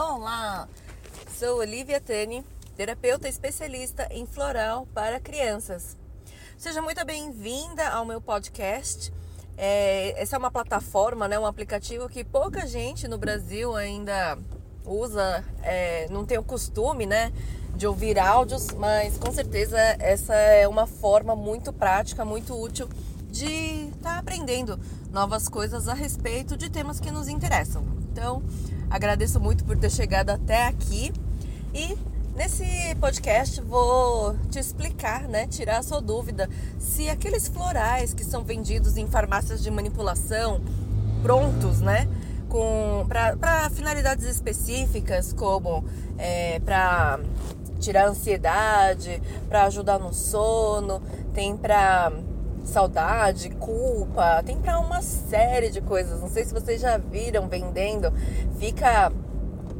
Olá, sou Olivia Tani, terapeuta especialista em floral para crianças. Seja muito bem-vinda ao meu podcast. É, essa é uma plataforma, né, um aplicativo que pouca gente no Brasil ainda usa, é, não tem o costume, né, de ouvir áudios, mas com certeza essa é uma forma muito prática, muito útil de estar tá aprendendo novas coisas a respeito de temas que nos interessam. Então, Agradeço muito por ter chegado até aqui. E nesse podcast vou te explicar, né, tirar a sua dúvida se aqueles florais que são vendidos em farmácias de manipulação prontos, né, com para finalidades específicas como é, para tirar ansiedade, para ajudar no sono, tem para saudade, culpa, tem para uma série de coisas. Não sei se vocês já viram vendendo, fica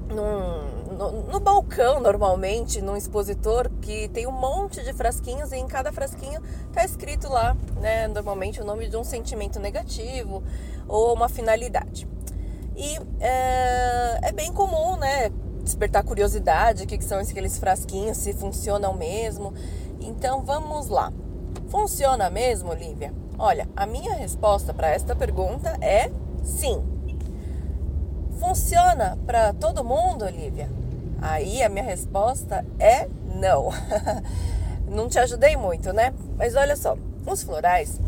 num, no, no, balcão normalmente, num expositor que tem um monte de frasquinhos e em cada frasquinho tá escrito lá, né, normalmente o nome de um sentimento negativo ou uma finalidade. E é, é bem comum, né, despertar curiosidade, o que, que são aqueles frasquinhos, se funcionam mesmo. Então vamos lá. Funciona mesmo, Lívia? Olha, a minha resposta para esta pergunta é sim. Funciona para todo mundo, Lívia? Aí a minha resposta é não. não te ajudei muito, né? Mas olha só, os florais,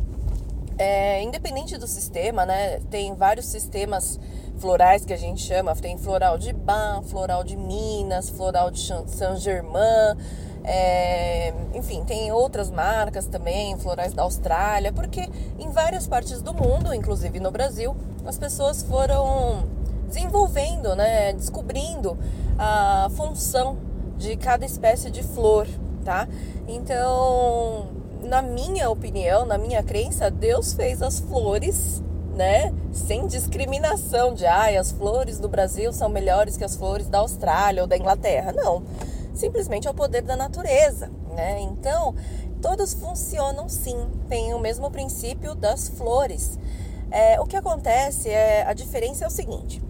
é, independente do sistema, né? Tem vários sistemas florais que a gente chama. Tem floral de Ban, floral de Minas, floral de Saint-Germain é, enfim, tem outras marcas também, florais da Austrália, porque em várias partes do mundo, inclusive no Brasil, as pessoas foram desenvolvendo, né, descobrindo a função de cada espécie de flor, tá? Então, na minha opinião, na minha crença, Deus fez as flores, né, sem discriminação de, ai, ah, as flores do Brasil são melhores que as flores da Austrália ou da Inglaterra. Não simplesmente é o poder da natureza, né? Então, todos funcionam sim, tem o mesmo princípio das flores. É, o que acontece é a diferença é o seguinte: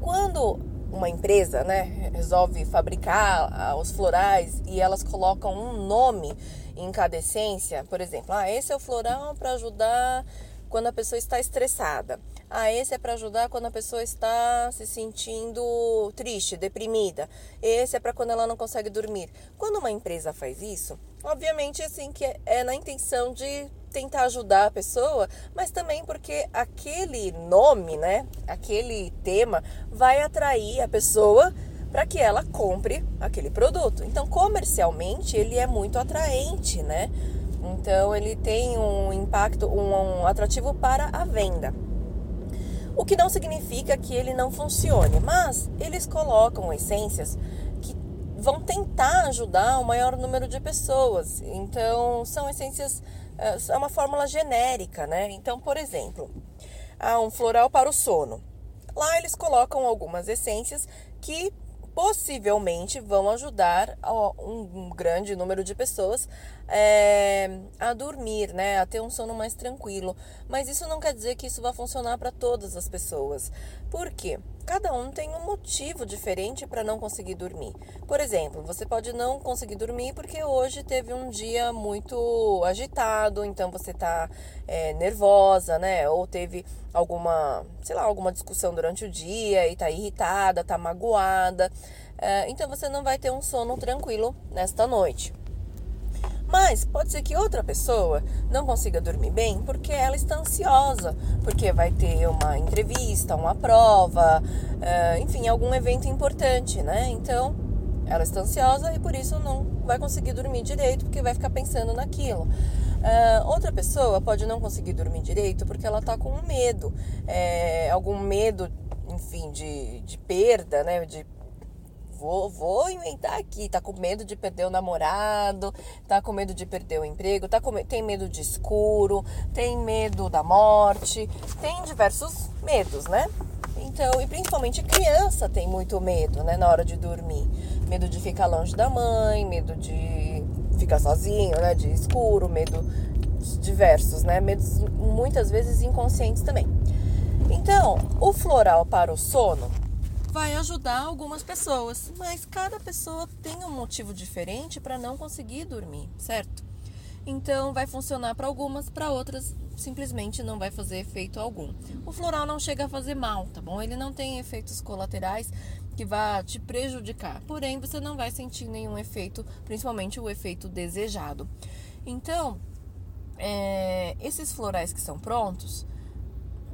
quando uma empresa, né, resolve fabricar ah, os florais e elas colocam um nome em cada essência, por exemplo, ah, esse é o floral para ajudar quando a pessoa está estressada. Ah, esse é para ajudar quando a pessoa está se sentindo triste, deprimida. Esse é para quando ela não consegue dormir. Quando uma empresa faz isso, obviamente assim que é na intenção de tentar ajudar a pessoa, mas também porque aquele nome, né, aquele tema vai atrair a pessoa para que ela compre aquele produto. Então, comercialmente, ele é muito atraente, né? Então ele tem um impacto, um, um atrativo para a venda. O que não significa que ele não funcione, mas eles colocam essências que vão tentar ajudar o maior número de pessoas. Então são essências, eh, é uma fórmula genérica, né? Então, por exemplo, há um floral para o sono. Lá eles colocam algumas essências que possivelmente vão ajudar um grande número de pessoas é, a dormir, né, a ter um sono mais tranquilo. Mas isso não quer dizer que isso vai funcionar para todas as pessoas. Por quê? Cada um tem um motivo diferente para não conseguir dormir. Por exemplo, você pode não conseguir dormir porque hoje teve um dia muito agitado, então você está é, nervosa, né? Ou teve alguma, sei lá, alguma discussão durante o dia e está irritada, está magoada. É, então você não vai ter um sono tranquilo nesta noite. Mas pode ser que outra pessoa não consiga dormir bem porque ela está ansiosa, porque vai ter uma entrevista, uma prova, uh, enfim, algum evento importante, né? Então ela está ansiosa e por isso não vai conseguir dormir direito porque vai ficar pensando naquilo. Uh, outra pessoa pode não conseguir dormir direito porque ela está com medo, é, algum medo, enfim, de, de perda, né? De vou, vou inventar aqui. Tá com medo de perder o namorado, tá com medo de perder o emprego, tá com, tem medo de escuro, tem medo da morte, tem diversos medos, né? Então, e principalmente criança tem muito medo, né, na hora de dormir. Medo de ficar longe da mãe, medo de ficar sozinho, né, de escuro, medo diversos, né, medos muitas vezes inconscientes também. Então, o floral para o sono vai ajudar algumas pessoas, mas cada pessoa tem um motivo diferente para não conseguir dormir, certo? Então vai funcionar para algumas, para outras simplesmente não vai fazer efeito algum. O floral não chega a fazer mal, tá bom? Ele não tem efeitos colaterais que vá te prejudicar. Porém, você não vai sentir nenhum efeito, principalmente o efeito desejado. Então, é, esses florais que são prontos,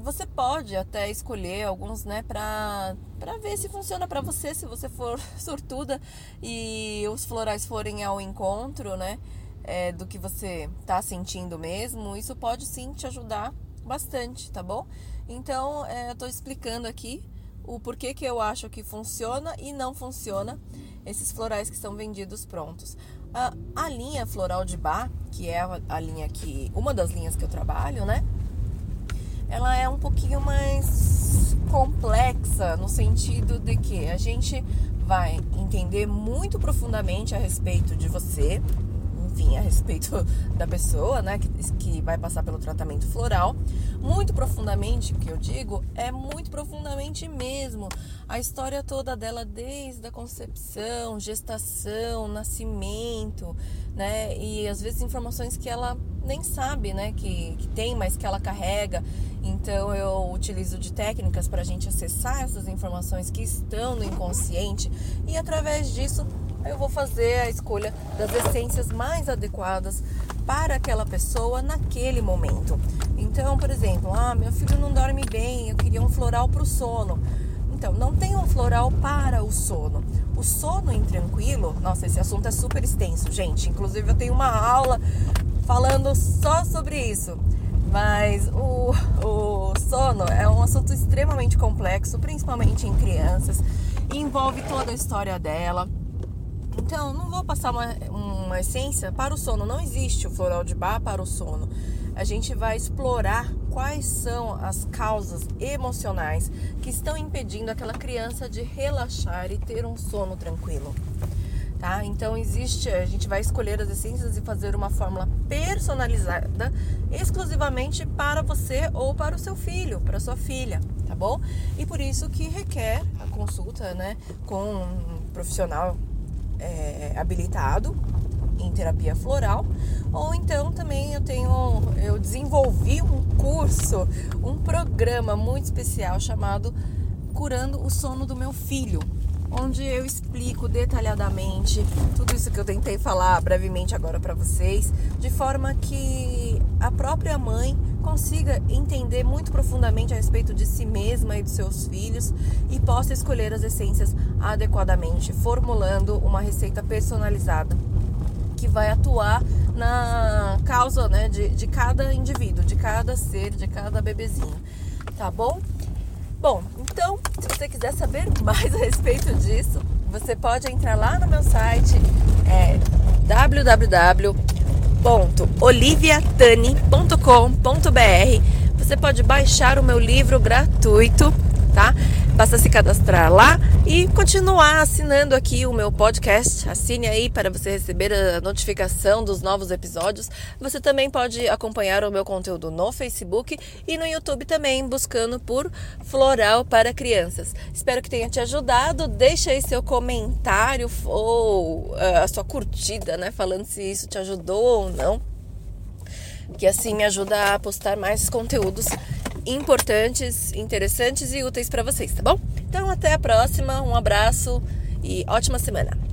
você pode até escolher alguns, né, para para ver se funciona para você, se você for sortuda e os florais forem ao encontro, né, é, do que você tá sentindo mesmo, isso pode sim te ajudar bastante, tá bom? Então, é, eu tô explicando aqui o porquê que eu acho que funciona e não funciona esses florais que são vendidos prontos. A, a linha floral de bar, que é a, a linha que uma das linhas que eu trabalho, né? Ela é um pouquinho mais complexa no sentido de que a gente vai entender muito profundamente a respeito de você, enfim, a respeito da pessoa, né, que, que vai passar pelo tratamento floral. Muito profundamente, que eu digo, é muito profundamente mesmo. A história toda dela, desde a concepção, gestação, nascimento, né, e às vezes informações que ela nem sabe, né, que, que tem, mas que ela carrega. Então eu utilizo de técnicas para a gente acessar essas informações que estão no inconsciente e através disso eu vou fazer a escolha das essências mais adequadas para aquela pessoa naquele momento. Então, por exemplo, ah, meu filho não dorme bem, eu queria um floral para o sono. Então, não tem um floral para o sono. O sono intranquilo, nossa, esse assunto é super extenso, gente. Inclusive, eu tenho uma aula falando só sobre isso. Mas o, o sono é um assunto extremamente complexo, principalmente em crianças, envolve toda a história dela. Então, não vou passar uma, uma essência para o sono. Não existe o floral de bar para o sono. A gente vai explorar quais são as causas emocionais que estão impedindo aquela criança de relaxar e ter um sono tranquilo tá? Então existe, a gente vai escolher as essências e fazer uma fórmula personalizada exclusivamente para você ou para o seu filho, para sua filha, tá bom? E por isso que requer a consulta, né, com um profissional é, habilitado em terapia floral, ou então também eu tenho, eu desenvolvi um curso, um programa muito especial chamado Curando o Sono do Meu Filho onde eu explico detalhadamente tudo isso que eu tentei falar brevemente agora para vocês, de forma que a própria mãe consiga entender muito profundamente a respeito de si mesma e dos seus filhos e possa escolher as essências adequadamente, formulando uma receita personalizada que vai atuar na causa né, de, de cada indivíduo, de cada ser, de cada bebezinho. Tá bom? Bom, então, se você quiser saber mais a respeito disso, você pode entrar lá no meu site, é www.oliviatani.com.br. Você pode baixar o meu livro gratuito tá? Basta se cadastrar lá e continuar assinando aqui o meu podcast. Assine aí para você receber a notificação dos novos episódios. Você também pode acompanhar o meu conteúdo no Facebook e no YouTube também, buscando por Floral para Crianças. Espero que tenha te ajudado. Deixa aí seu comentário ou uh, a sua curtida, né? Falando se isso te ajudou ou não. Que assim me ajuda a postar mais conteúdos importantes, interessantes e úteis para vocês, tá bom? Então até a próxima, um abraço e ótima semana.